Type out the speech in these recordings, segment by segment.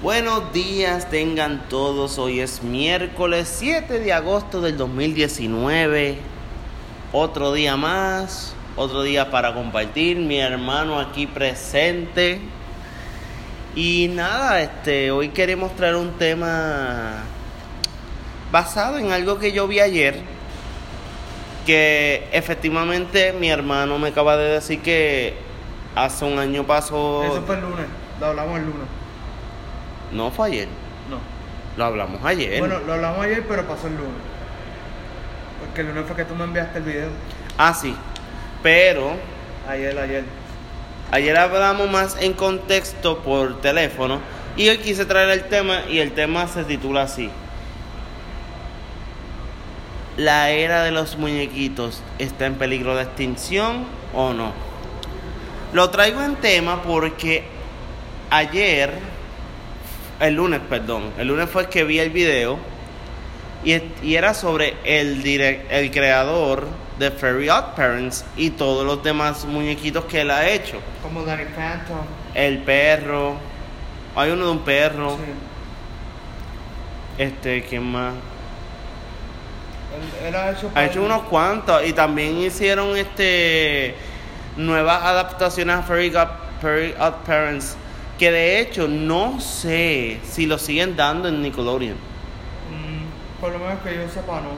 Buenos días, tengan todos. Hoy es miércoles 7 de agosto del 2019. Otro día más, otro día para compartir. Mi hermano aquí presente. Y nada, este, hoy queremos traer un tema basado en algo que yo vi ayer. Que efectivamente mi hermano me acaba de decir que hace un año pasó. Eso fue el lunes, lo hablamos el lunes. No fue ayer, No. lo hablamos ayer. Bueno, lo hablamos ayer, pero pasó el lunes. Porque el lunes fue que tú me enviaste el video. Ah, sí. Pero Ayer, ayer. ayer hablamos más en contexto por teléfono y hoy quise traer el tema y el tema se titula así. ¿La era de los muñequitos está en peligro de extinción o no? Lo traigo en tema porque ayer, el lunes, perdón, el lunes fue que vi el video y, y era sobre el, direc- el creador de Fairy Odd Parents y todos los demás muñequitos que él ha hecho. Como Danny Phantom. El perro, hay uno de un perro, Sí. este, ¿quién más? Él, él ha hecho. Ha hecho unos cuantos y también hicieron este nuevas adaptaciones a Fairy Odd Parents que de hecho no sé si lo siguen dando en Nickelodeon. Mm, por lo menos que yo sepa, no.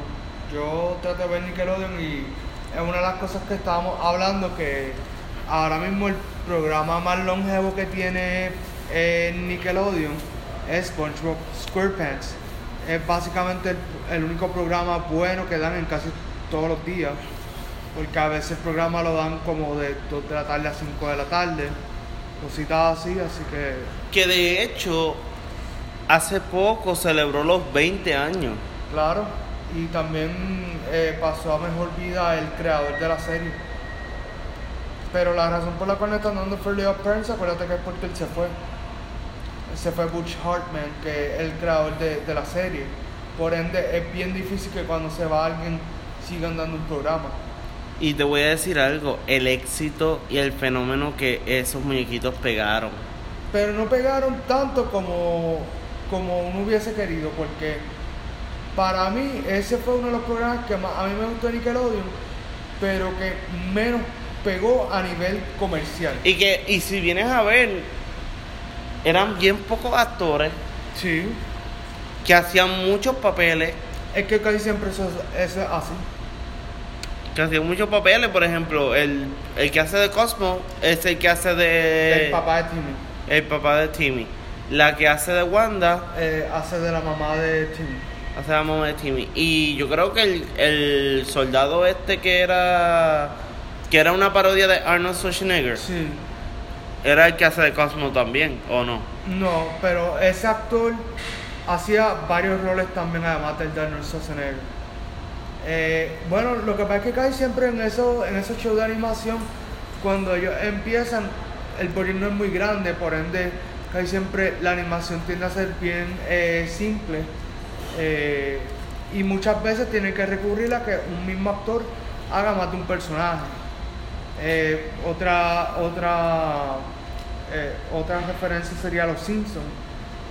Yo trato de ver Nickelodeon y es una de las cosas que estábamos hablando que ahora mismo el programa más longevo que tiene eh, Nickelodeon es SpongeBob SquarePants. Es básicamente el, el único programa bueno que dan en casi todos los días. Porque a veces el programa lo dan como de 2 de la tarde a 5 de la tarde. Cositas así, así que Que de hecho hace poco celebró los 20 años. Claro, y también eh, pasó a mejor vida el creador de la serie. Pero la razón por la cual no están dando Fairly Odd Parents, acuérdate que es porque él se fue. Se fue Butch Hartman, que es el creador de, de la serie. Por ende, es bien difícil que cuando se va alguien sigan dando un programa. Y te voy a decir algo, el éxito y el fenómeno que esos muñequitos pegaron. Pero no pegaron tanto como, como uno hubiese querido, porque para mí ese fue uno de los programas que más a mí me gustó de Nickelodeon, pero que menos pegó a nivel comercial. Y que, y si vienes a ver, eran bien pocos actores Sí. que hacían muchos papeles, Es que casi siempre eso es, eso es así. Que hacían muchos papeles, por ejemplo, el, el que hace de Cosmo es el que hace de el papá de Timmy el papá de Timmy. La que hace de Wanda eh, hace de la mamá de Timmy. hace la mamá de Timmy. Y yo creo que el, el soldado este que era que era una parodia de Arnold Schwarzenegger Sí. era el que hace de Cosmo también, ¿o no? No, pero ese actor hacía varios roles también, además del de Arnold Schwarzenegger. Eh, bueno, lo que pasa es que casi siempre en, eso, en esos shows de animación, cuando ellos empiezan, el no es muy grande, por ende, casi siempre la animación tiende a ser bien eh, simple. eh, y muchas veces tienen que recurrir a que un mismo actor haga más de un personaje. Otra, otra, otra referencia sería Los Simpsons,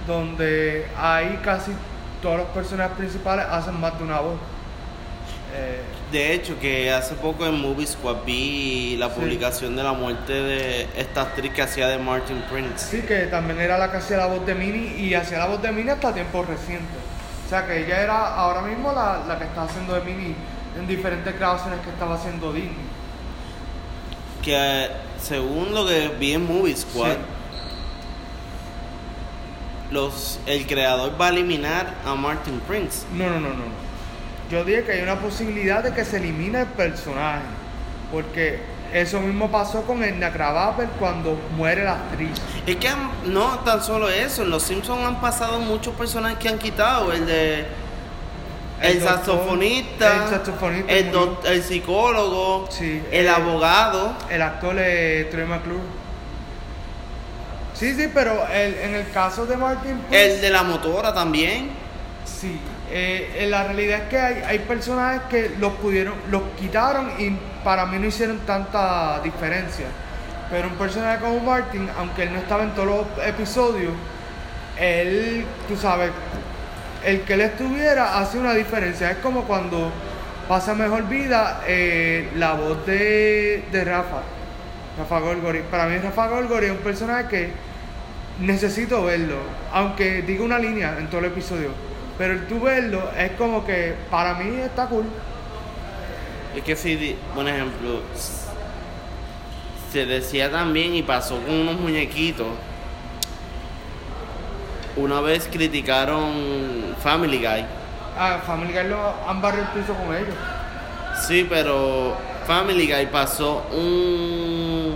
donde ahí casi todos los personajes principales hacen más de una voz. Eh, De hecho, que hace poco en Movie Squad vi la Sí. publicación de la muerte de esta actriz que hacía de Martin Prince. sí, que también era la que hacía la voz de Minnie y hacía la voz de Minnie hasta tiempos recientes. O sea que ella era ahora mismo la, la que está haciendo de Minnie en diferentes grabaciones que estaba haciendo Disney. Que eh, según lo que vi en Movie Squad, Sí. los, el creador va a eliminar a Martin Prince. No, no, no, no. Yo dije que hay una posibilidad de que se elimine el personaje. Porque eso mismo pasó con el Nacrabapper cuando muere la actriz. Es que no tan solo eso, en Los Simpsons han pasado muchos personajes que han quitado, el de el, El doctor, saxofonista, el saxofonista el, psicólogo, Sí, el abogado. El actor es Troy McClure. Sí, sí, pero el- en el caso de Martin Prince, El de la motora también. sí. Eh, la realidad es que hay, hay personajes que los pudieron, los quitaron y para mí no hicieron tanta diferencia. Pero un personaje como Martin, aunque él no estaba en todos los episodios, él, tú sabes, el que él estuviera hace una diferencia. Es como cuando pasa mejor vida eh, la voz de, de Rafa, Rafa Golgori. Para mí Rafa Golgori es un personaje que necesito verlo, aunque diga una línea en todo el episodio. Pero el tú verlo es como que para mí está cool. Es que si, por ejemplo, se decía también y pasó con unos muñequitos. Una vez criticaron Family Guy. Ah, Family Guy lo han barrido el piso con ellos. Sí, pero Family Guy pasó un,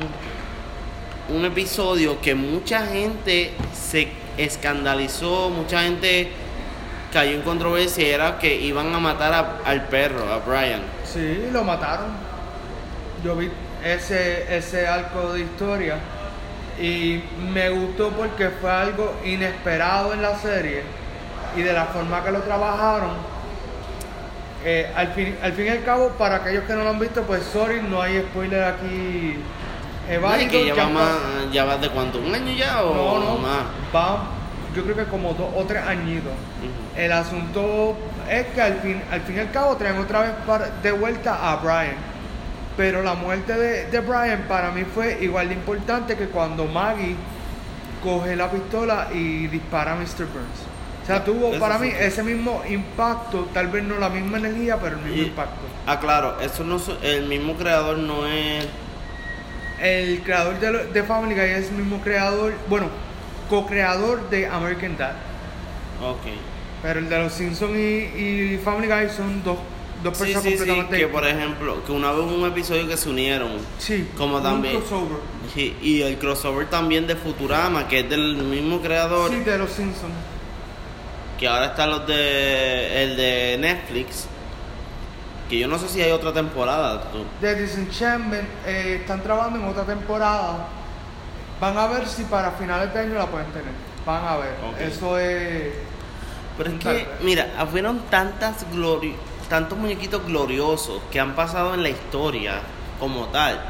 un episodio que mucha gente se escandalizó, mucha gente cayó en controversia, era que iban a matar a- al perro, a Brian. Sí, lo mataron. Yo vi ese, ese arco de historia y me gustó porque fue algo inesperado en la serie y de la forma que lo trabajaron. eh, al, fin, al fin y al cabo, para aquellos que no lo han visto, pues sorry, no hay spoiler aquí. eh, No, y válido, que ya ya va, más, ya va de cuánto, un año ya o no, no, más. va, yo creo que como dos o tres añitos. El asunto es que al fin, al fin y al cabo traen otra vez para- de vuelta a Brian. Pero la muerte de, de Brian para mí fue igual de importante que cuando Maggie coge la pistola y dispara a Mr. Burns. O sea, tuvo Eso para sí. mí ese mismo impacto, tal vez no la misma energía, pero el mismo Y- impacto. Ah, claro, eso no el mismo creador no es El creador de, de Family Guy es el mismo creador, bueno, co-creador de American Dad. Ok. Pero el de los Simpsons y, y Family Guy son dos, dos Sí, personas sí, sí, completamente que por ejemplo, que una vez hubo un episodio que se unieron. Sí, como un también- crossover. Sí, y el crossover también de Futurama, que es del mismo creador, Sí, de los Simpsons. que ahora está los de el de Netflix, que yo no sé si hay otra temporada. De Disenchantment eh, están trabajando en otra temporada. Van a ver si para finales de año la pueden tener. Van a ver. Ok. Eso es. Pero es que, mira, fueron tantas glori tantos muñequitos gloriosos que han pasado en la historia como tal.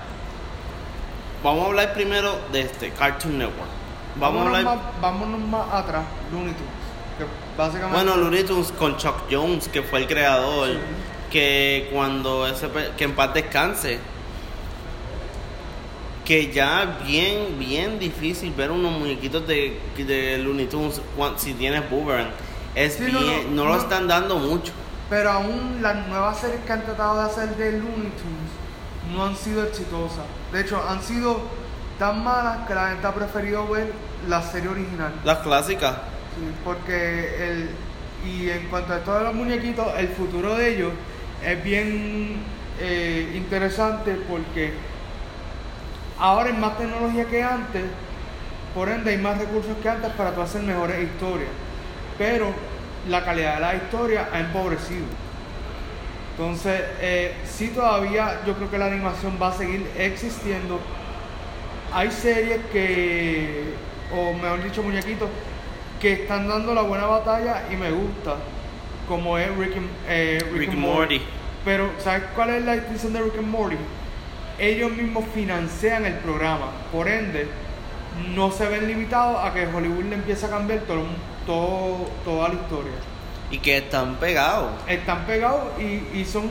Vamos a hablar primero de este Cartoon Network. Vamos a hablar. más, vámonos más atrás, Looney Tunes. Que básicamente. Bueno, Looney Tunes con Chuck Jones, que fue el creador, Sí. que cuando ese que en paz descanse, que ya bien bien difícil ver unos muñequitos de, de Looney Tunes si tienes Boomerang. Es Sí, bien, no, no, lo están dando mucho. Pero aún las nuevas series que han tratado de hacer de Looney Tunes no han sido exitosas. De hecho, han sido tan malas que la gente ha preferido ver la serie original. Las clásicas. Sí, porque el y en cuanto a esto de los muñequitos, el futuro de ellos es bien eh, interesante porque ahora hay más tecnología que antes, por ende hay más recursos que antes para tú hacer mejores historias, pero la calidad de la historia ha empobrecido. Entonces, eh, sí todavía yo creo que la animación va a seguir existiendo. Hay series que, o mejor dicho, muñequitos, que están dando la buena batalla y me gusta, como es Rick and, eh, Rick Rick and and Morty. Pero, ¿sabes cuál es la distinción de Rick and Morty? Ellos mismos financian el programa, por ende, no se ven limitados a que Hollywood le empiece a cambiar todo, todo, toda la historia Y que están pegados. están pegados y, y son,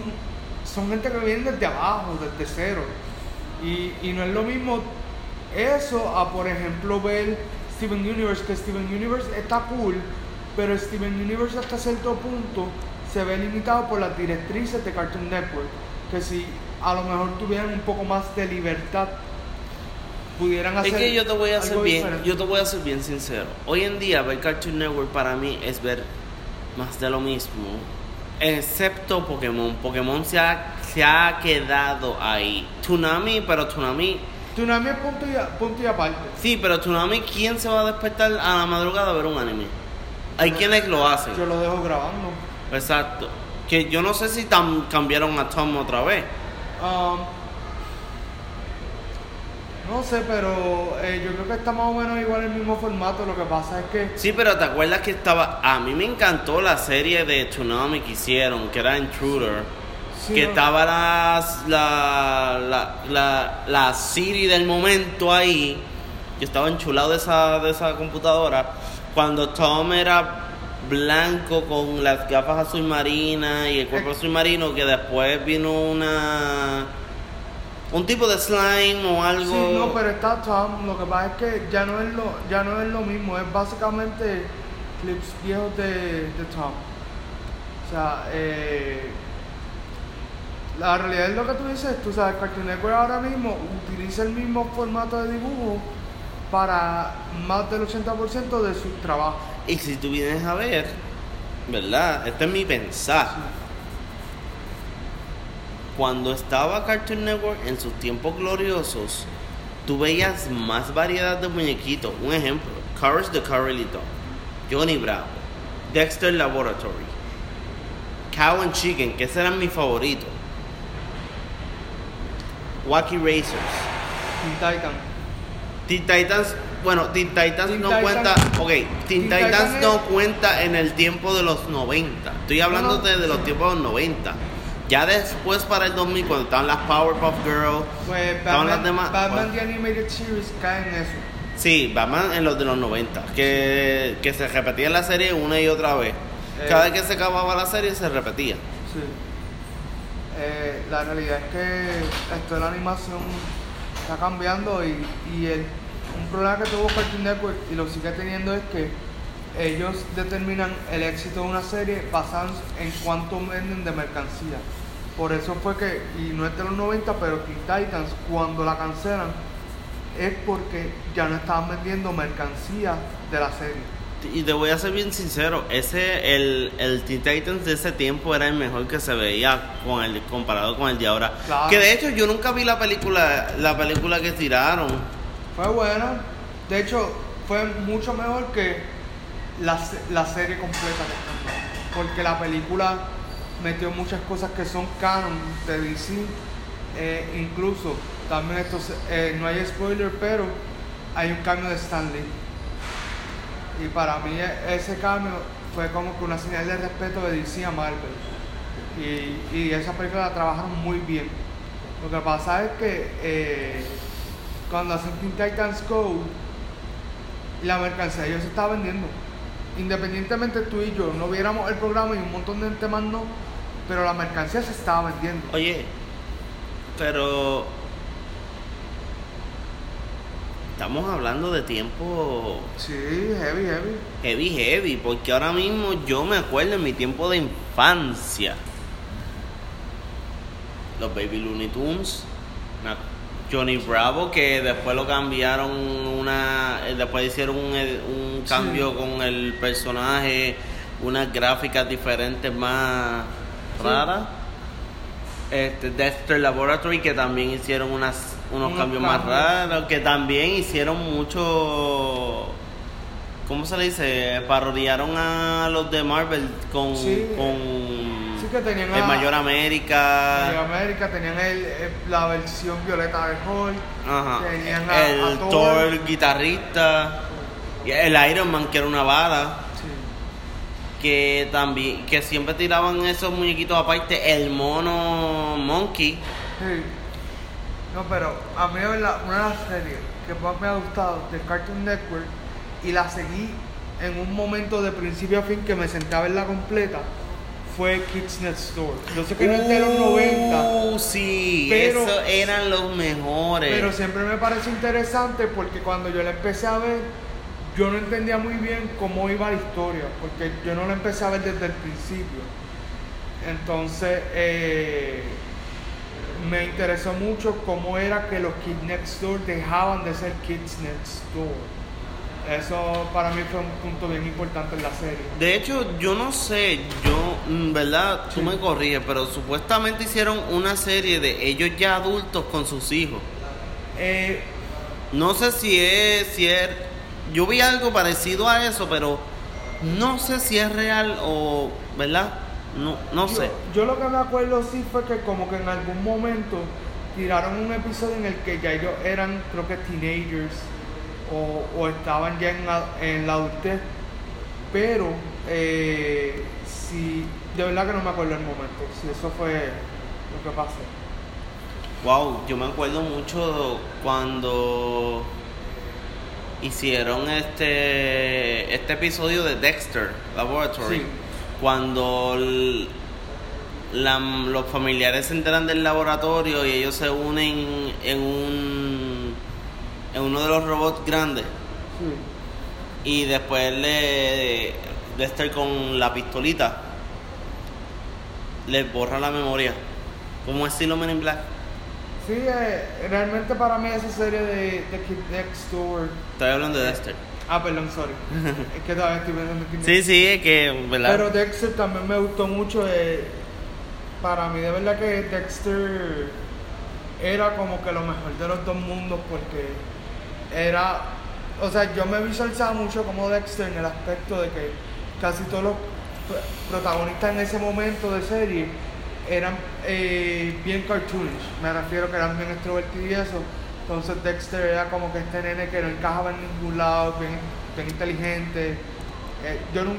son gente que viene desde abajo, desde cero. Y, y no es lo mismo eso a, por ejemplo, ver Steven Universe, que Steven Universe está cool, pero Steven Universe hasta cierto punto se ve limitado por las directrices de Cartoon Network, que si a lo mejor tuvieran un poco más de libertad, pudieran hacer Es que yo te voy a ser algo bien, diferente. yo te voy a ser bien sincero. Hoy en día ver Cartoon Network para mí es ver más de lo mismo. Excepto Pokémon. Pokémon se ha, se ha quedado ahí. Tsunami, pero Tsunami. Tsunami es punto y, punto y aparte. Sí, pero Tsunami, ¿quién se va a despertar a la madrugada a ver un anime? Hay quienes lo hacen. Yo lo dejo grabando. Exacto. Que yo no sé si tam- cambiaron a Tom otra vez. Um, no sé, pero eh, yo creo que está más o menos igual el mismo formato. Lo que pasa es que Sí, pero ¿te acuerdas que estaba... A mí me encantó la serie de Tsunami que hicieron, que era Intruder. sí, que no- estaba las- la, la, la, la Siri del momento ahí, que estaba enchulado de esa, de esa computadora, Cuando Tom era blanco con las gafas azul marina y el cuerpo azul marino, que después vino una. Un tipo de slime o algo. Sí, no, pero está Tom. Lo que pasa es que ya no es lo, ya no es lo mismo. Es básicamente clips viejos de, de Tom. O sea, eh, la realidad es lo que tú dices. Tú sabes, Cartoon Network ahora mismo utiliza el mismo formato de dibujo para más del 80% de sus trabajos. Y si tú vienes a ver, ¿verdad? Este es mi pensar. Cuando estaba Cartoon Network en sus tiempos gloriosos, tú veías más variedad de muñequitos. Un ejemplo, Courage the Cowardly Dog, Johnny Bravo, Dexter Laboratory, Cow and Chicken, que ese eran mis favoritos. Wacky Racers. Teen Titan. Teen Titans, bueno, Teen Titans Teen no Titan- cuenta, ok, Teen, Teen Titans Titan no cuenta en el tiempo de los 90. Estoy hablando no. de, de los tiempos de los 90. Ya después para el 2000 cuando estaban las Powerpuff Girls, Pues estaban las demás. Batman bueno, The Animated Series cae en eso. sí, Batman en los de los 90, que, que se repetía la serie una y otra vez. Eh. Cada vez que se acababa la serie se repetía. Sí. Eh, la realidad es que esto de la animación está cambiando y, y el, un problema que tuvo Cartoon Network y lo sigue teniendo es que ellos determinan el éxito de una serie basado en cuánto venden de mercancía. Por eso fue que, y no es de los 90, pero Teen Titans, cuando la cancelan, es porque ya no estaban vendiendo mercancía de la serie. Y te voy a ser bien sincero, ese el, el Teen Titans de ese tiempo era el mejor que se veía con el comparado con el de ahora. Claro. Que de hecho yo nunca vi la película la película que tiraron. Fue buena. De hecho, fue mucho mejor que la, la serie completa. Porque la película metió muchas cosas que son canon de DC. Eh, incluso, también esto eh, no hay spoiler, pero hay un cambio de Stanley. Y para mí e- ese cambio fue como que una señal de respeto de DC a Marvel. Y, y esa película la trabajaron muy bien. Lo que pasa es que eh, cuando hacen Teen Titans Go, la mercancía ya se está vendiendo. Independientemente tú y yo no viéramos el programa y un montón de gente más no, pero la mercancía se estaba vendiendo. Oye, pero estamos hablando de tiempo Sí, heavy, heavy. heavy heavy, porque ahora mismo yo me acuerdo en mi tiempo de infancia. Los Baby Looney Tunes, Johnny Bravo que después lo cambiaron una después hicieron un, un Sí. cambio con el personaje, unas gráficas diferentes más Sí. raras. Este Dexter Laboratory que también hicieron unas unos cambios más raros, que también hicieron mucho ¿cómo se le dice? Parodiaron a los de Marvel con Sí. con Sí que tenían el Mayor América. En América tenían el- el- la versión violeta de Hulk. Ajá. Tenían a- el a Thor, Thor. guitarrista. Y el Iron Man, que era una bala. Sí. Que también, que siempre tiraban esos muñequitos aparte. El mono Monkey. Sí. No, pero a mí una de las series que más me ha gustado de Cartoon Network y la seguí en un momento de principio a fin que me senté a verla completa fue Kids Next Door. Yo sé que no es de los 90, Uh, sí, Pero- esos eran los mejores. pero siempre me parece interesante porque cuando yo la empecé a ver, yo no entendía muy bien cómo iba la historia, porque yo no la empecé a ver desde el principio. Entonces, eh, me interesó mucho cómo era que los Kids Next Door dejaban de ser Kids Next Door. Eso para mí fue un punto bien importante en la serie. De hecho, yo no sé, yo, mm, ¿verdad? Tú Sí. me corriges, pero supuestamente hicieron una serie de ellos ya adultos con sus hijos. Eh, No sé si es, si es, yo vi algo parecido a eso, pero no sé si es real o, ¿verdad? No, no yo, sé. yo lo que me acuerdo sí fue que como que en algún momento tiraron un episodio en el que ya ellos eran, creo que teenagers o, o estaban ya en, la- en la adultez, pero eh, sí, de verdad que no me acuerdo el momento, si eso fue lo que pasó. Wow, yo me acuerdo mucho cuando hicieron este este episodio de Dexter Laboratory Sí. cuando la- los familiares se enteran del laboratorio y ellos se unen en un en uno de los robots grandes Sí. y después le Dexter con la pistolita les borra la memoria como estilo Men in Black Sí, eh, realmente para mí esa serie de, de Kid Dexter. estoy hablando de Dexter Ah, perdón, sorry. es que todavía estoy pensando en sí sí es que verdad Pero Dexter también me gustó mucho. eh, para mí, de verdad que Dexter era como que lo mejor de los dos mundos porque era. O sea, yo me visualizaba mucho como Dexter en el aspecto de que casi todos los pr- protagonistas en ese momento de serie eran eh, bien cartoonish. Me refiero que eran bien extrovertidos y eso. Entonces Dexter era como que este nene que no encajaba en ningún lado, bien, bien inteligente. Eh, yo, no,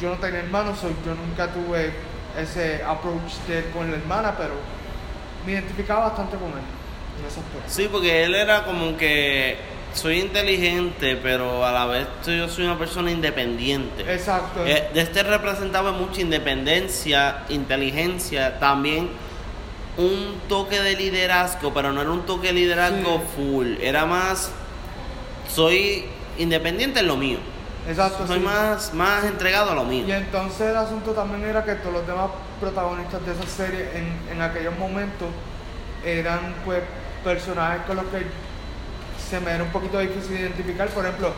yo no tenía hermanos, so yo nunca tuve ese approach de, con la hermana, pero me identificaba bastante con él en ese. Sí, porque él era como que soy inteligente, pero a la vez yo soy una persona independiente. Exacto. Eh, de este representaba mucha independencia, inteligencia, también un toque de liderazgo, pero no era un toque de liderazgo Sí. full, era más soy independiente en lo mío. Exacto. Soy sí. más más entregado a lo mío. Y entonces el asunto también era que todos los demás protagonistas de esa serie en, en aquellos momentos eran pues personajes con los que se me era un poquito difícil identificar. Por ejemplo,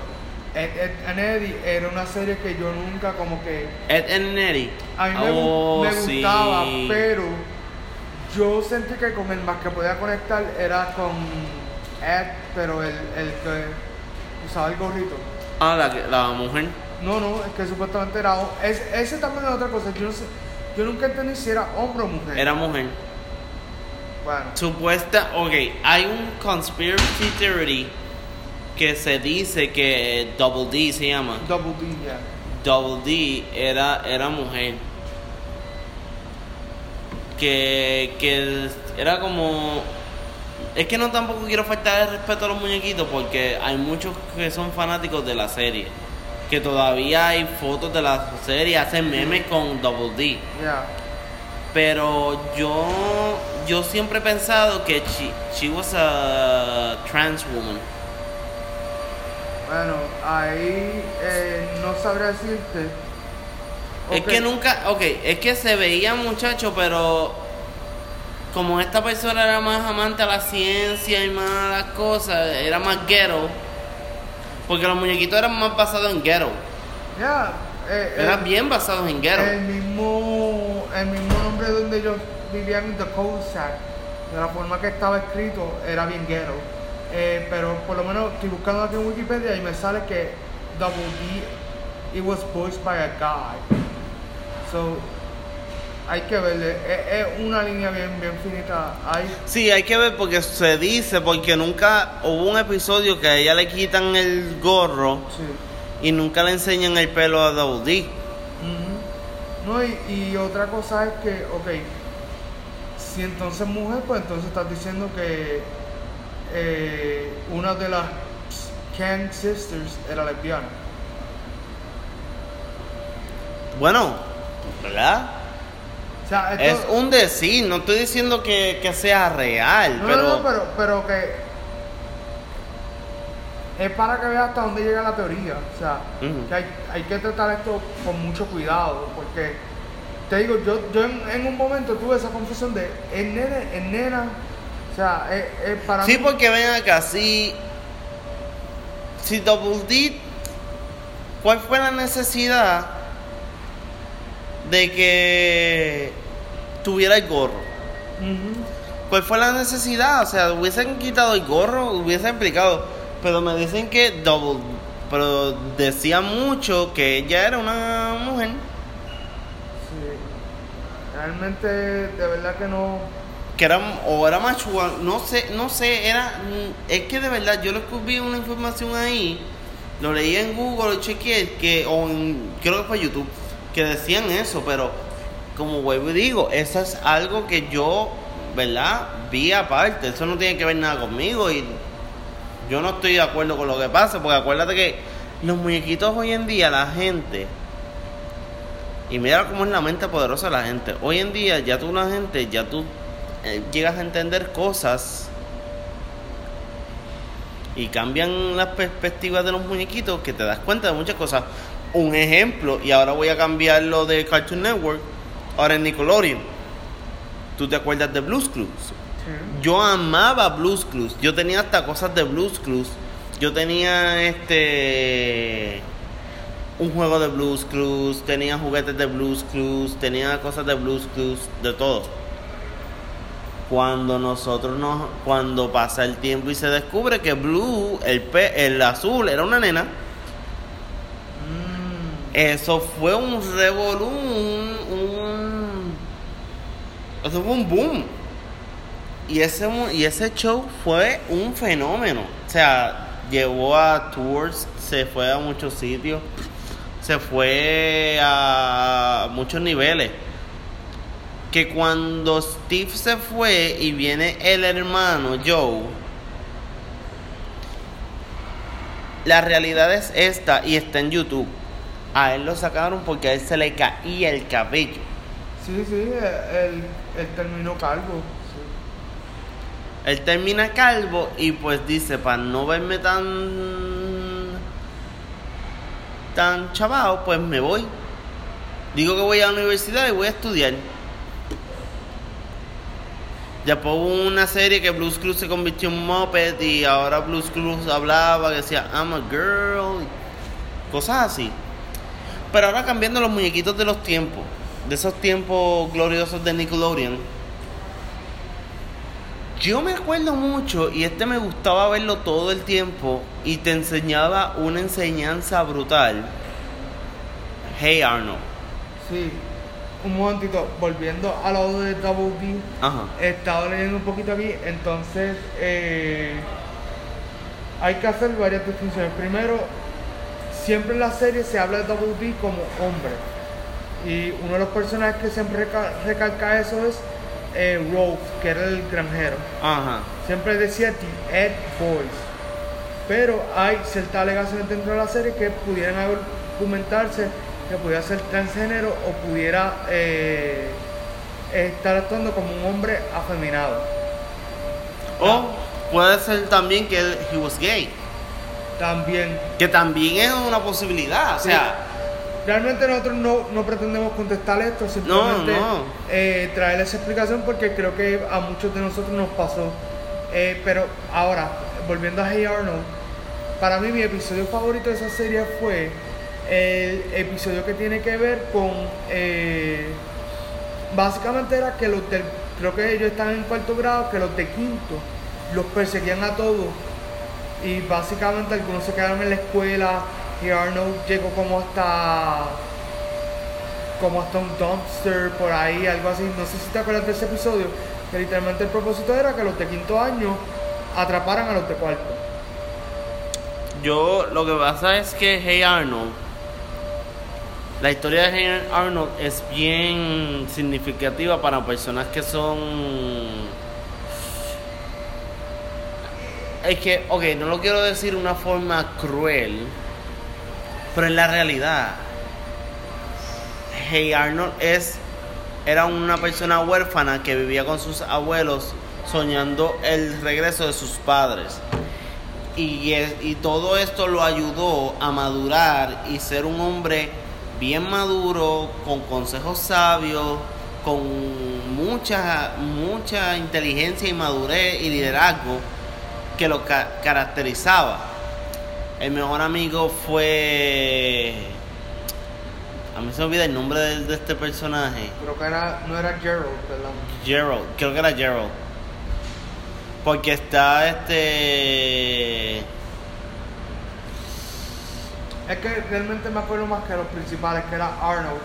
Ed, Ed and Eddie era una serie que yo nunca como que Ed and Eddie. a mí me, Oh, me sí. gustaba, pero yo sentí que con el más que podía conectar era con Ed, pero el, el que usaba el gorrito. Ah, la, la mujer. No, no, es que supuestamente era. Es, ese también es otra cosa. Yo, no sé, yo nunca entendí si era hombre o mujer. Era mujer. Bueno, Supuesta, ok, hay un conspiracy theory que se dice que Double D se llama. Double D, ya. Double D era, era mujer. Que, que era como... Es que no tampoco quiero faltar el respeto a los muñequitos porque hay muchos que son fanáticos de la serie. Que todavía hay fotos de la serie, hacen memes con Double D. Ya. Pero yo, yo siempre he pensado que she, she was a trans woman. Bueno, ahí eh, no sabría decirte. Es Ok, que nunca, ok, es que se veía muchacho, pero como esta persona era más amante a la ciencia y más a las cosas, era más ghetto. Porque los muñequitos eran más basados en ghetto. Ya. eh, Eran el- bien basados en ghetto. El mismo, el mismo nombre donde ellos vivían en The Cossack, de la forma que estaba escrito, era bien ghetto. Eh, pero por lo menos estoy buscando aquí en Wikipedia y me sale que Double D, it was voiced by a guy. So, hay que verle, es, es una línea bien, bien finita ahí. Sí, hay que ver porque se dice, porque nunca hubo un episodio que a ella le quitan el gorro Sí. y nunca le enseñan el pelo a Double D. Ujú. No, y, y otra cosa es que, ok, si entonces mujer, pues entonces estás diciendo que eh, una de las Kang Sisters era lesbiana. Bueno, ¿verdad? O sea, esto, Es un decir, no estoy diciendo que, que sea real, no, pero, no, no, pero, pero que es para que veas hasta dónde llega la teoría. O sea, que hay, hay que tratar esto con mucho cuidado, porque te digo, yo, yo en, en un momento tuve esa confusión de es nene, es nena. O sea, es, es para Sí, mí- porque ven acá, si, si Double D, ¿cuál fue la necesidad de que tuviera el gorro? ¿Cuál fue la necesidad? O sea, hubiesen quitado el gorro, hubiesen explicado. Pero me dicen que Double, pero decía mucho que ella era una mujer. Sí. Realmente, de verdad que no. que era o era machua, no sé, no sé, era es que de verdad yo vi una información ahí, lo leí en Google, lo chequeé que o en, creo que fue YouTube, que decían eso, pero como vuelvo y digo, eso es algo que yo, ¿verdad? Vi aparte, eso no tiene que ver nada conmigo y Yo no estoy de acuerdo con lo que pasa, porque acuérdate que los muñequitos hoy en día, la gente, y mira cómo es la mente poderosa de la gente. Hoy en día, ya tú, la gente, ya tú eh, llegas a entender cosas y cambian las perspectivas de los muñequitos que te das cuenta de muchas cosas. Un ejemplo, y ahora voy a cambiar lo de Cartoon Network, ahora en Nickelodeon. ¿Tú te acuerdas de Blues Clues? Yo amaba Blues Clues. Yo tenía hasta cosas de Blues Clues. Yo tenía este un juego de Blues Clues, tenía juguetes de Blues Clues, tenía cosas de Blues Clues, de todo. Cuando nosotros nos, cuando pasa el tiempo y se descubre que Blue, el pe, el azul, era una nena. Eso fue un revolú, un, un, eso fue un boom. Y ese, y ese show fue un fenómeno. O sea, llevó a tours, se fue a muchos sitios, se fue a muchos niveles. Que cuando Steve se fue y viene el hermano Joe, la realidad es esta y está en YouTube. A él lo sacaron porque a él se le caía el cabello. Sí, sí, él, terminó calvo. Él termina calvo y pues dice, para no verme tan tan chavado, pues me voy. Digo que voy a la universidad y voy a estudiar. Ya hubo una serie que Blues Clues se convirtió en moped y ahora Blues Clues hablaba, que decía I'm a girl, cosas así. Pero ahora cambiando los muñequitos de los tiempos, de esos tiempos gloriosos de Nickelodeon yo me acuerdo mucho y este me gustaba verlo todo el tiempo y te enseñaba una enseñanza brutal. Hey Arnold. Sí, un momentito, volviendo a lo de he estado leyendo un poquito aquí, entonces eh, hay que hacer varias distinciones. Primero, siempre en la serie se habla de D como hombre. Y uno de los personajes que siempre reca- recalca eso es eh, Rose, que era el granjero. Ajá. Siempre decía The Ed Boys. Pero hay ciertas alegaciones dentro de la serie que pudieran argumentarse que pudiera ser transgénero o pudiera eh, estar actuando como un hombre afeminado. O puede ser también que él he was gay. También, Que también es una posibilidad. O sea, realmente nosotros no, no pretendemos contestar esto, simplemente no. eh, traer esa explicación porque creo que a muchos de nosotros nos pasó. Eh, pero ahora, volviendo a Hey Arnold, para mí mi episodio favorito de esa serie fue el episodio que tiene que ver con... eh, básicamente era que los del... Creo que ellos están en cuarto grado, que los de quinto los perseguían a todos. Y básicamente algunos se quedaron en la escuela. Y Arnold llegó como hasta... Como hasta un dumpster por ahí, algo así. No sé si te acuerdas de ese episodio. Que literalmente el propósito era que los de quinto año atraparan a los de cuarto. yo lo que pasa es que Hey Arnold, la historia de Hey Arnold es bien significativa para personas que son es que, ok, no lo quiero decir de una forma cruel, pero en la realidad, Hey Arnold es, era una persona huérfana que vivía con sus abuelos soñando el regreso de sus padres. Y, es- y todo esto lo ayudó a madurar y ser un hombre bien maduro, con consejos sabios, con mucha, mucha inteligencia y madurez y liderazgo que lo ca- caracterizaba. El mejor amigo fue... A mí se me olvida el nombre de, de este personaje. Creo que era, no era Gerald, ¿verdad? Gerald, creo que era Gerald. Porque está este... Es que realmente me acuerdo más que los principales, que era Arnold,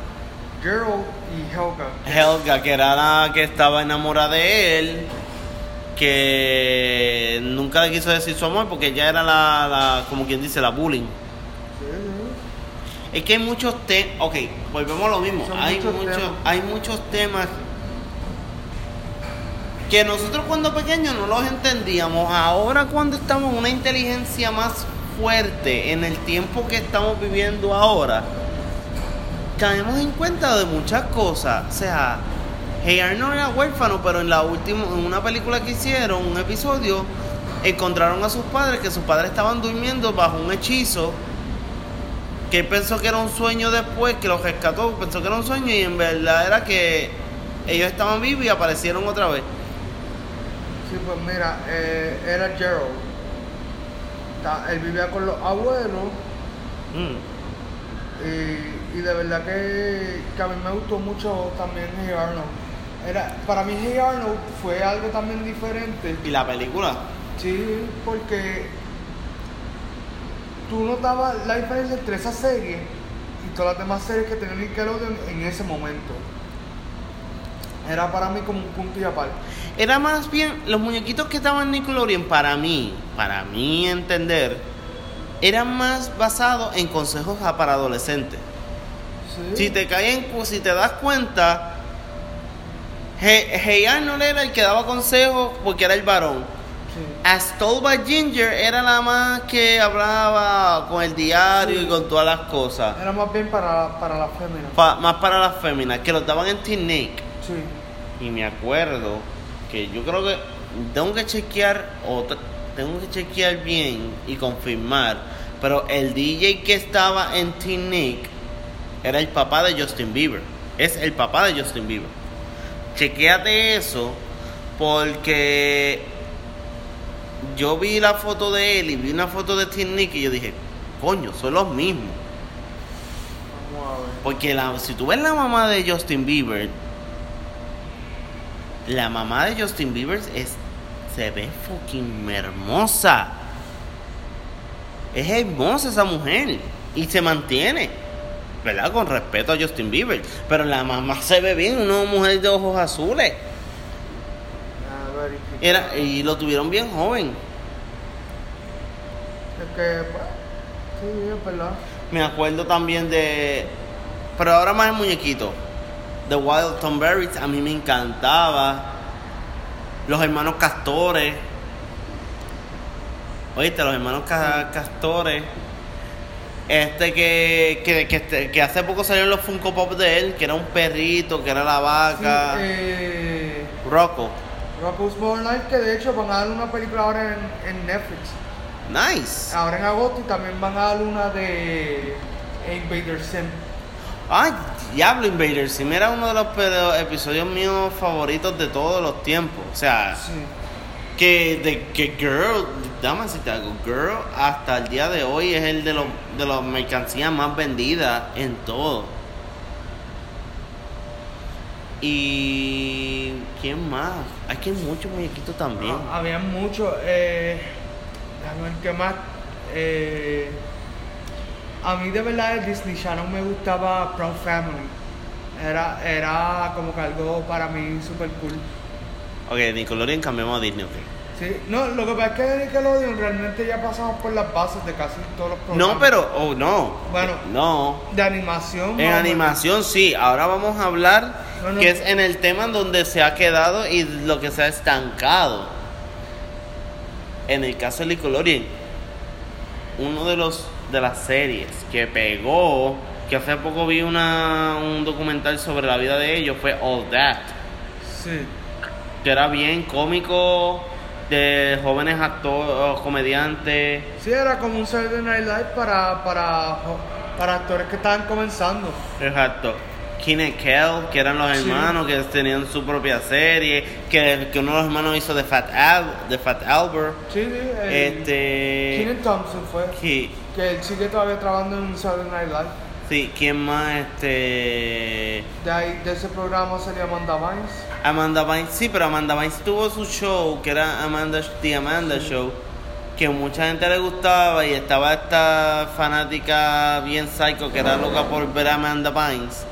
Gerald y Helga. Helga, que era la que estaba enamorada de él, que nunca le quiso decir su amor porque ella era la, la como quien dice, la bullying. Sí. Es que hay muchos temas, ok, volvemos a lo mismo, Son hay muchos muchos, temas. hay muchos temas que nosotros cuando pequeños no los entendíamos. Ahora cuando estamos en una inteligencia más fuerte en el tiempo que estamos viviendo ahora, caemos en cuenta de muchas cosas. O sea, Hey Arnold era huérfano, pero en la última, en una película que hicieron, un episodio, encontraron a sus padres que sus padres estaban durmiendo bajo un hechizo que él pensó que era un sueño después, que los rescató, pensó que era un sueño y en verdad era que ellos estaban vivos y aparecieron otra vez. Sí, pues mira, eh, era Gerald. Él vivía con los abuelos Mm. y, y de verdad que, que a mí me gustó mucho también Arnold. Era, para mí Hey Arnold fue algo también diferente. ¿Y la película? Sí, porque tú notabas la diferencia entre esa serie y todas las demás series que tenía Nickelodeon en ese momento. Era para mí como un punto y aparte. Era más bien, los muñequitos que estaban en Nickelodeon, para mí, para mí entender, eran más basados en consejos para adolescentes. Sí. Si te caen, si te das cuenta, Hey, Arnold era el que daba consejos porque era el varón. Sí. Astolba Ginger era la más que hablaba con el diario y con todas las cosas. Era más bien para, para la fémina. Pa- más para las féminas, que los daban en Teen Nick. Sí. Y me acuerdo que yo creo que tengo que chequear otra, tengo que chequear bien y confirmar. Pero el DJ que estaba en Teen Nick era el papá de Justin Bieber. Es el papá de Justin Bieber. Chequéate eso porque yo vi la foto de él y vi una foto de Teen Nick y yo dije, coño, son los mismos. Porque la, si tú ves la mamá de Justin Bieber, la mamá de Justin Bieber es, se ve fucking hermosa. Es hermosa esa mujer y se mantiene, ¿verdad? Con respeto a Justin Bieber. Pero la mamá se ve bien, una mujer de ojos azules. Era, y lo tuvieron bien joven. Es que, pues, sí, es verdad. Me acuerdo también de. Pero ahora más el muñequito. The Wild Thornberrys a mí me encantaba. Los hermanos Castores. Oíste, los hermanos Ca- Castores. Este que, que, que, este- que hace poco salieron los Funko Pop de él, que era un perrito, que era la vaca. Sí, eh, Rocco. Rocco's More Life, que de hecho van a dar una película ahora en, en Netflix. Nice. Ahora en agosto y también van a dar una de Invader Sim. Ay, Diablo Invader. Si me era uno de los episodios míos favoritos de todos los tiempos. O sea. Sí. Que de que Girl, dame decirte algo, Girl hasta el día de hoy es el de los de las mercancías más vendidas en todo. Y quién más? Hay que muchos muñequitos también. Ah, había mucho. Eh, déjame ver qué más. Eh, a mí de verdad el Disney Channel me gustaba Proud Family. Era, era como que algo para mí super cool. Ok, Nickelodeon cambiamos a Disney, ok. Sí, no, lo que pasa es que de Nickelodeon realmente ya pasamos por las bases de casi todos los programas. No, pero, oh, no. Bueno. No. De animación. En animación sí, ahora vamos a hablar No, no. que es en el tema en donde se ha quedado y lo que se ha estancado. En el caso de Nickelodeon, uno de los de las series que pegó, que hace poco vi una, un documental sobre la vida de ellos fue All That. Sí. Que era bien cómico de jóvenes actores, comediantes. Sí, era como un Saturday Night Live para, para, para actores que estaban comenzando. Exacto. Keenan y Kel, que eran los Sí. hermanos que tenían su propia serie, que, que uno de los hermanos hizo de Fat, Al, de Fat Albert. Sí, sí. Este. Kenan Thompson fue. Sí, Que él sigue todavía trabajando en Saturday Night Live. Sí, ¿quién más? Este. De ahí, de ese programa sería Amanda Bynes. Amanda Bynes, sí, pero Amanda Bynes tuvo su show, que era Amanda, The Amanda Show, que mucha gente le gustaba y estaba esta fanática bien psycho que era loca por ver a Amanda Bynes,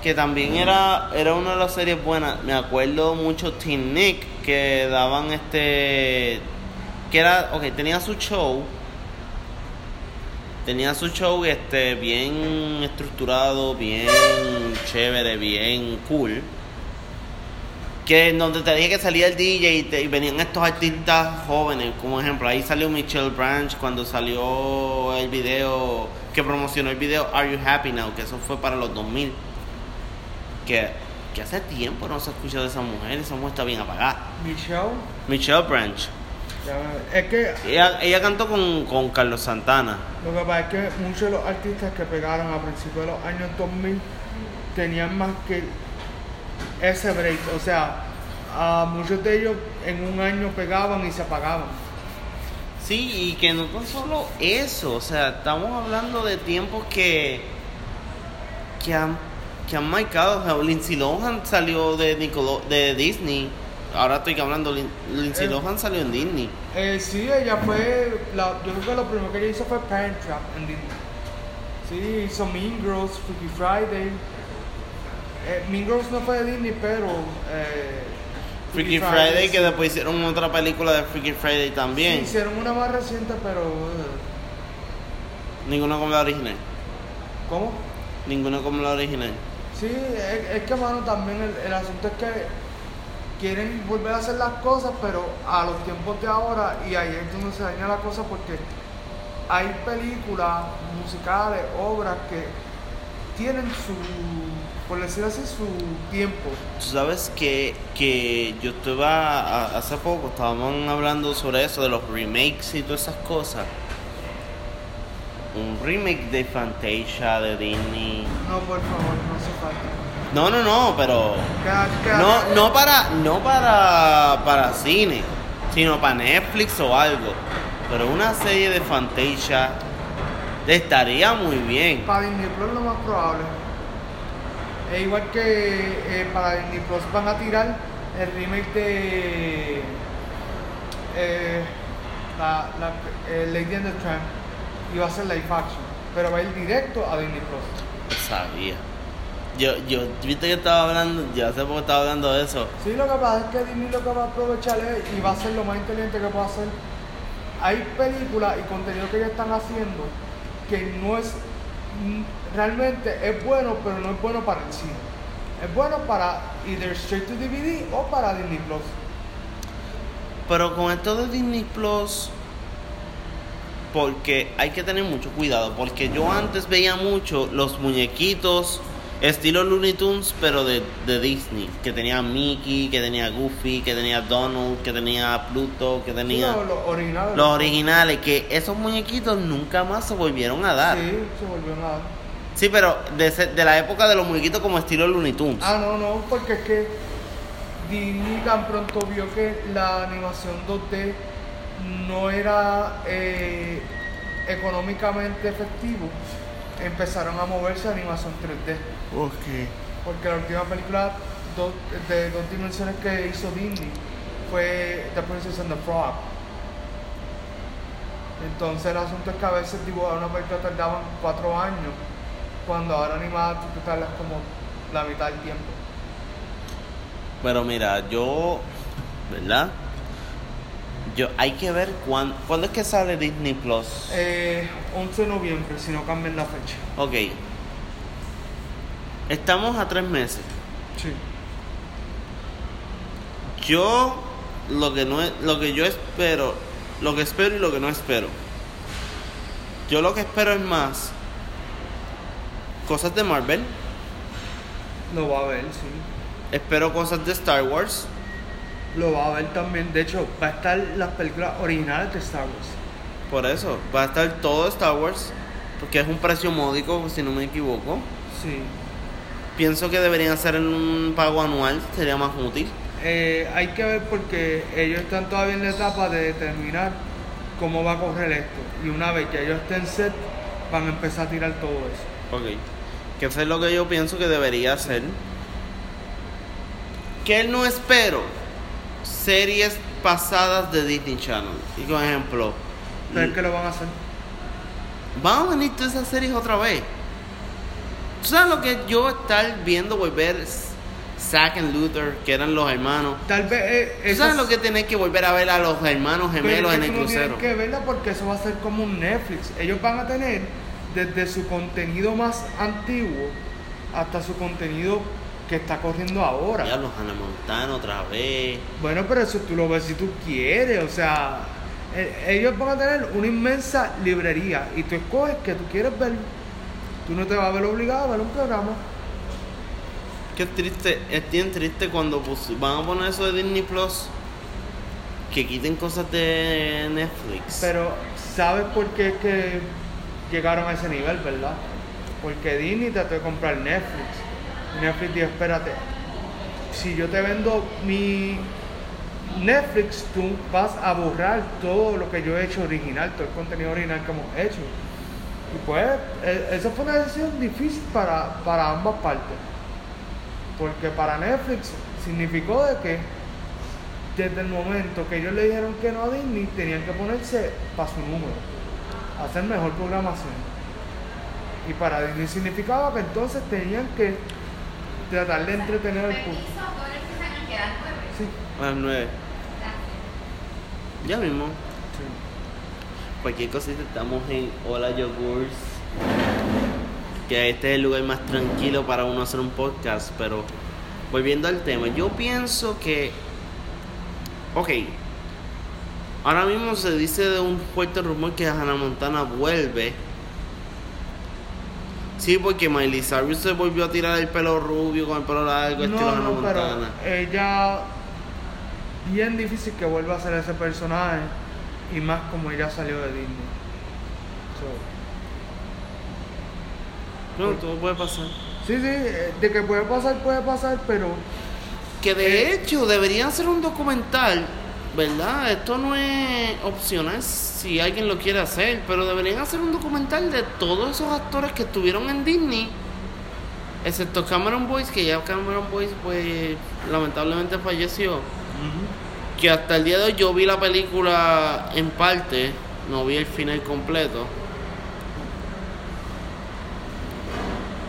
que también era, era una de las series buenas. Me acuerdo mucho Teen Nick, que daban este, que era, ok, tenía su show, tenía su show este bien estructurado, bien chévere, bien cool Que en donde te dije que salía el DJ y, te- y venían estos artistas jóvenes, como ejemplo, ahí salió Michelle Branch cuando salió el video, que promocionó el video Are You Happy Now, que eso fue para los 2000. Que, que hace tiempo no se escucha de esa mujer, esa mujer está bien apagada. Michelle, Michelle Branch. Ya es que Ella, ella cantó con, con Carlos Santana. lo que pasa es que muchos de los artistas que pegaron a principios de los años 2000 tenían más que ese break. O sea, a muchos de ellos en un año pegaban y se apagaban. Sí, y que no tan solo eso, o sea, estamos hablando de tiempos que que han, que han marcado. O sea, Lindsay Lohan salió de, Nicolo- de Disney. Ahora estoy hablando, Lin- Lindsay Eh. Lohan salió en Disney. Eh, sí, ella fue. La, yo creo que lo primero que ella hizo fue Parent Trap en Disney. Sí, hizo Mean Girls, Freaky Friday. Eh, mean Girls no fue de Disney, pero. Eh, Freaky Friday, sí. que después hicieron otra película de Freaky Friday Sí, también. hicieron una más reciente, pero. eh, Ninguna como la original. ¿Cómo? Ninguna como la original. Sí, es, es que, mano, también el, el asunto es que quieren volver a hacer las cosas, pero a los tiempos de ahora, y ahí es donde se daña la cosa porque hay películas musicales, obras que tienen su, por decirlo así, su tiempo. Tú sabes que, que yo estaba a- hace poco, estábamos hablando sobre eso, de los remakes y todas esas cosas. Un remake de Fantasia, de Disney. No, por favor, no hace falta. No, no, no, pero no, no para, no para, para cine, sino para Netflix o algo. Pero una serie de Fantasia estaría muy bien. Para Disney Plus lo más probable. Es igual que eh, para Disney Plus van a tirar el remake de eh, la, la- eh, Lady and the Tramp y va a ser live action, pero va a ir directo a Disney Plus. Sabía. Yo, yo, viste que estaba hablando, yo hace poco estaba hablando de eso. Sí, lo que pasa es que Disney lo que va a aprovechar es, y va a ser lo más inteligente que puede hacer. Hay películas y contenido que ellos están haciendo que no es mm, realmente es bueno, pero no es bueno para el cine. Es bueno para either straight to DVD o para Disney Plus. Pero con esto de Disney Plus, porque hay que tener mucho cuidado, porque yo antes veía mucho los muñequitos estilo Looney Tunes, pero de, de Disney, que tenía Mickey, que tenía Goofy, que tenía Donald, que tenía Pluto, que Sí, tenía los, los originales. los originales, que esos muñequitos nunca más se volvieron a dar. Sí, se volvió nada. Sí, pero de, de la época de los muñequitos como estilo Looney Tunes. Ah, no, no, porque es que Disney tan pronto vio que la animación 2D no era eh, económicamente efectivo, empezaron a moverse a animación 3D. Ok. Porque la última película do- de dos dimensiones que hizo Disney fue The Princess and the Frog. Entonces el asunto es que a veces dibujar una película tardaban cuatro años, cuando ahora animada tú te tardas como la mitad del tiempo. Pero mira, yo, ¿verdad? Yo, hay que ver cuándo, cuándo es que sale Disney Plus. Eh, 11 de noviembre, si no cambian la fecha. Ok. Estamos a tres meses. Sí. Yo, lo que no es, lo que yo espero, lo que espero y lo que no espero. Yo lo que espero es más cosas de Marvel. Lo va a ver, sí. Espero cosas de Star Wars. Lo va a ver también. De hecho, va a estar las películas originales de Star Wars. Por eso, va a estar todo Star Wars. Porque es un precio módico, si no me equivoco. Sí. Pienso que deberían hacer en un pago anual, sería más útil. Eh, hay que ver porque ellos están todavía en la etapa de determinar cómo va a correr esto. Y una vez que ellos estén set, van a empezar a tirar todo eso. Ok. Que eso es lo que yo pienso que debería hacer. Que no espero series pasadas de Disney Channel. Y por ejemplo, Pero es que lo van a hacer. van a venir todas esas series otra vez. ¿Tú sabes lo que yo estar viendo volver Zack and Luther, que eran los hermanos? Tal vez eh, ¿Tú sabes lo que tenés que volver a ver a los hermanos gemelos en el no crucero? que verla porque eso va a ser como un Netflix. Ellos van a tener desde su contenido más antiguo hasta su contenido que está corriendo ahora. Ya los Hannah Montana otra vez. Bueno, pero eso tú lo ves si tú quieres, o sea, e- ellos van a tener una inmensa librería y tú escoges que tú quieres ver. Tú no te vas a ver obligado a ver un programa. Qué triste, es bien triste cuando pus- van a poner eso de Disney Plus. Que quiten cosas de Netflix. Pero, ¿sabes por qué es que llegaron a ese nivel, verdad? Porque Disney trató de comprar Netflix. Netflix dijo, espérate, si yo te vendo mi Netflix, tú vas a borrar todo lo que yo he hecho original, todo el contenido original que hemos hecho. Y pues, e- esa fue una decisión difícil para, para ambas partes. Porque para Netflix significó de que desde el momento que ellos le dijeron que no a Disney, tenían que ponerse para su número, hacer mejor programación. Y para Disney significaba que entonces tenían que tratar de entretener al público. Sí, A las 9. Gracias. Ya mismo. Cualquier cosita estamos en Hola Yogurts. Que este es el lugar más tranquilo para uno hacer un podcast. Pero volviendo al tema, yo pienso que. Ok. Ahora mismo se dice de un fuerte rumor que Hannah Montana vuelve. Sí, porque Miley Cyrus se volvió a tirar el pelo rubio con el pelo largo, estilo No, Hannah no, pero Montana. ella, bien difícil que vuelva a ser ese personaje, y más como ella salió de Disney. So, No, todo puede pasar. sí, sí, eh, de que puede pasar, puede pasar, pero Que de Eh. hecho deberían hacer un documental, ¿verdad? Esto no es opcional si alguien lo quiere hacer, pero deberían hacer un documental de todos esos actores que estuvieron en Disney, excepto Cameron Boyce, que ya Cameron Boyce pues lamentablemente falleció. Que hasta el día de hoy yo vi la película en parte, no vi el final completo.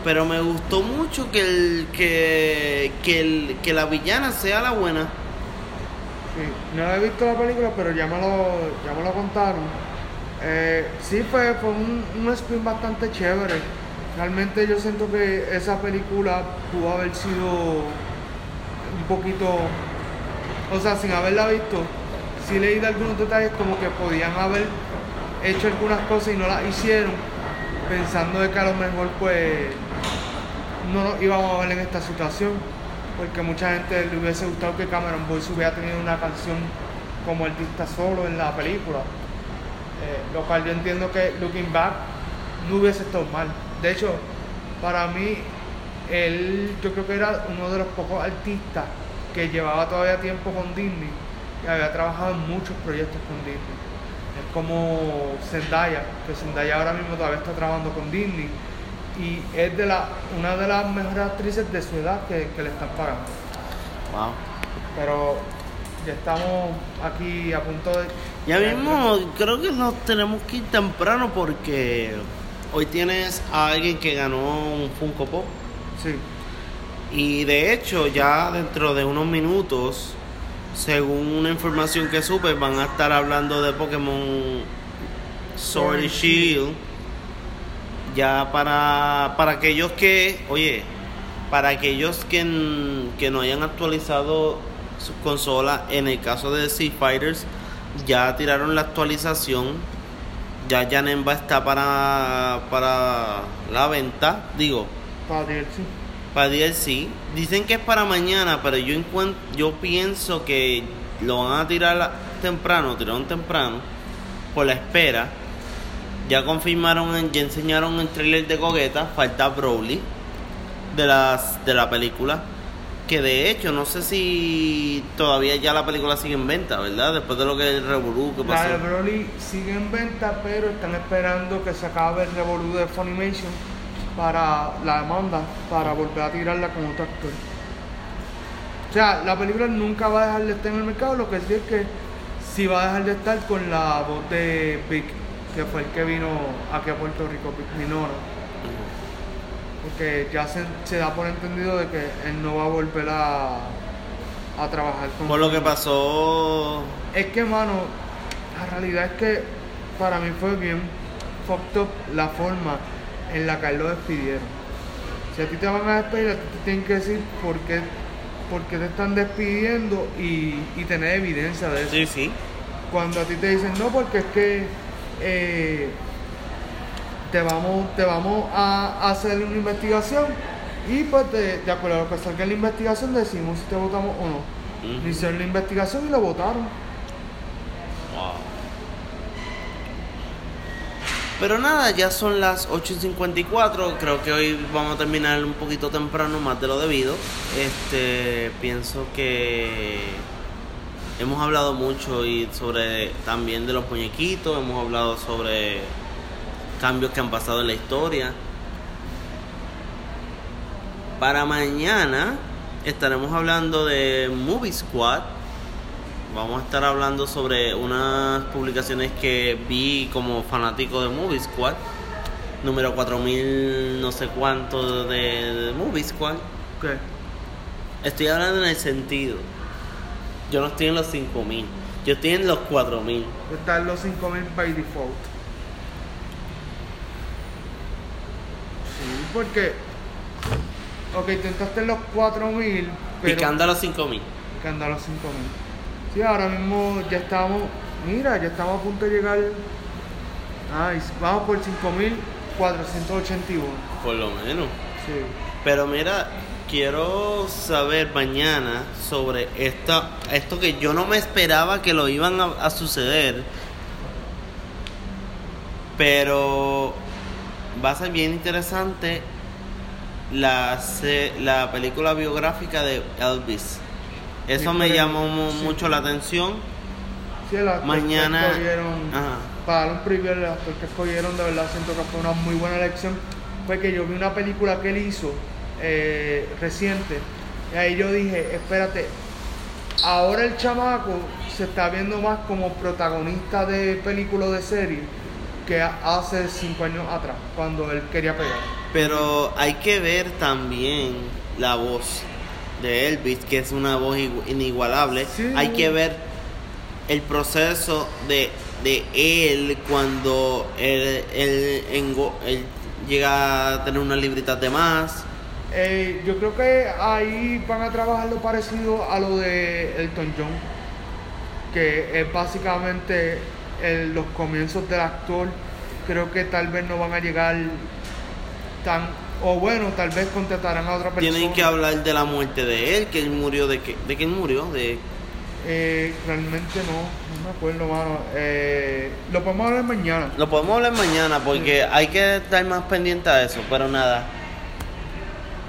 Pero me gustó mucho que el, que, el, que la villana sea la buena. Sí, no he visto la película, pero ya me lo, ya me lo contaron. Eh, sí, fue, fue un, un spin bastante chévere. Realmente yo siento que esa película pudo haber sido un poquito, o sea, sin haberla visto, sí leí de algunos detalles como que podían haber hecho algunas cosas y no las hicieron, pensando que a lo mejor pues no nos íbamos a ver en esta situación, porque mucha gente le hubiese gustado que Cameron Boyce hubiera tenido una canción como artista solo en la película, Eh, lo cual yo entiendo que Looking Back no hubiese estado mal. De hecho, para mí, él yo creo que era uno de los pocos artistas que llevaba todavía tiempo con Disney y había trabajado en muchos proyectos con Disney. Es como Zendaya, que Zendaya ahora mismo todavía está trabajando con Disney y es de la, una de las mejores actrices de su edad que, que le están pagando. Wow. Pero ya estamos aquí a punto de... Ya mismo creo que nos tenemos que ir temprano porque hoy tienes a alguien que ganó un Funko Pop. Sí, Y de hecho, ya dentro de unos minutos, según una información que supe, van a estar hablando de Pokémon Sword y Shield. Ya para, para aquellos que, oye, para aquellos que, que no hayan actualizado sus consolas, en el caso de Sea Fighters, ya tiraron la actualización. Ya Janemba está para, para la venta. Digo, para DLC. Para DLC. Dicen que es para mañana, pero yo yo pienso que lo van a tirar temprano, tiraron temprano, por la espera. Ya confirmaron, en- ya enseñaron el trailer de Gogeta, falta Broly de las de la película. Que de hecho, no sé si todavía ya la película sigue en venta, ¿verdad? Después de lo que el Revolú que La pasó. de Broly sigue en venta, pero están esperando que se acabe el revolú de Funimation para la demanda, para volver a tirarla con otro actor. O sea, la película nunca va a dejar de estar en el mercado, lo que sí es que sí va a dejar de estar con la voz de Vic, que fue el que vino aquí a Puerto Rico, Vic Minoru. Porque ya se, se da por entendido de que él no va a volver a, a trabajar con Por lo que pasó es que, mano, la realidad es que para mí fue bien fucked up la forma en la él lo despidieron. Si a ti te van a despedir, a ti te tienen que decir por qué, por qué te están despidiendo y, y tener evidencia de eso. Sí, sí. Cuando a ti te dicen, no, porque es que eh, te vamos, te vamos a hacer una investigación y pues de, de acuerdo a lo que salga en la investigación decimos si te votamos o no. Hicieron la investigación y lo votaron. Wow. Pero nada, ya son las 8.54. Creo que hoy vamos a terminar un poquito temprano, más de lo debido. Este, pienso que hemos hablado mucho y sobre también de los muñequitos. Hemos hablado sobre cambios que han pasado en la historia. Para mañana estaremos hablando de Movie Squad. Vamos a estar hablando sobre unas publicaciones que vi como fanático de Movie Squad. Número 4000 no sé cuánto de, de Movie Squad. ¿Qué? Estoy hablando en el sentido. Yo no estoy en los 5000. Yo estoy en los 4000. Están los 5000 by default. Sí, porque. Ok, tú entraste en los 4000, pero. Picando a los 5000. Picando a los 5000. Sí, ahora mismo ya estamos. Mira, ya estamos a punto de llegar. Ay, vamos por 5481. Por lo menos. Sí. Pero mira, quiero saber mañana sobre esta, esto que yo no me esperaba que lo iban a, a suceder. Pero va a ser bien interesante la, la película biográfica de Elvis. Eso me llamó sí. mucho la atención. Sí, el actor Mañana- que escogieron, Ajá. para un preview, el actor que escogieron, de verdad siento que fue una muy buena elección. Fue que yo vi una película que él hizo eh, reciente, y ahí yo dije, espérate, ahora el chamaco se está viendo más como protagonista de película o de serie que hace cinco años atrás, cuando él quería pegar. Pero hay que ver también la voz de Elvis, que es una voz igu- inigualable. Sí. Hay que ver el proceso de, de él cuando él, él llega a tener unas libritas de más. Eh, yo creo que ahí van a trabajar lo parecido a lo de Elton John, que es básicamente el- los comienzos del actor. Creo que tal vez no van a llegar tan, o bueno, tal vez contratarán a otra persona. Tienen que hablar de la muerte de él, que él murió de que, de que él murió, de Eh, realmente no, no me acuerdo, mano. Eh, lo podemos hablar mañana. Lo podemos hablar mañana porque hay que estar más pendiente a eso, pero nada.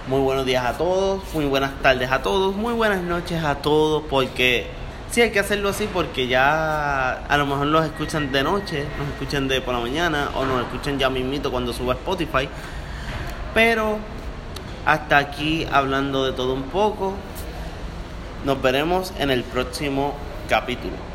Muy buenos días a todos, muy buenas tardes a todos, muy buenas noches a todos, porque sí hay que hacerlo así porque ya a lo mejor los escuchan de noche, nos escuchan de por la mañana o nos escuchan ya mismito cuando suba a Spotify. Pero hasta aquí hablando de todo un poco. Nos veremos en el próximo capítulo.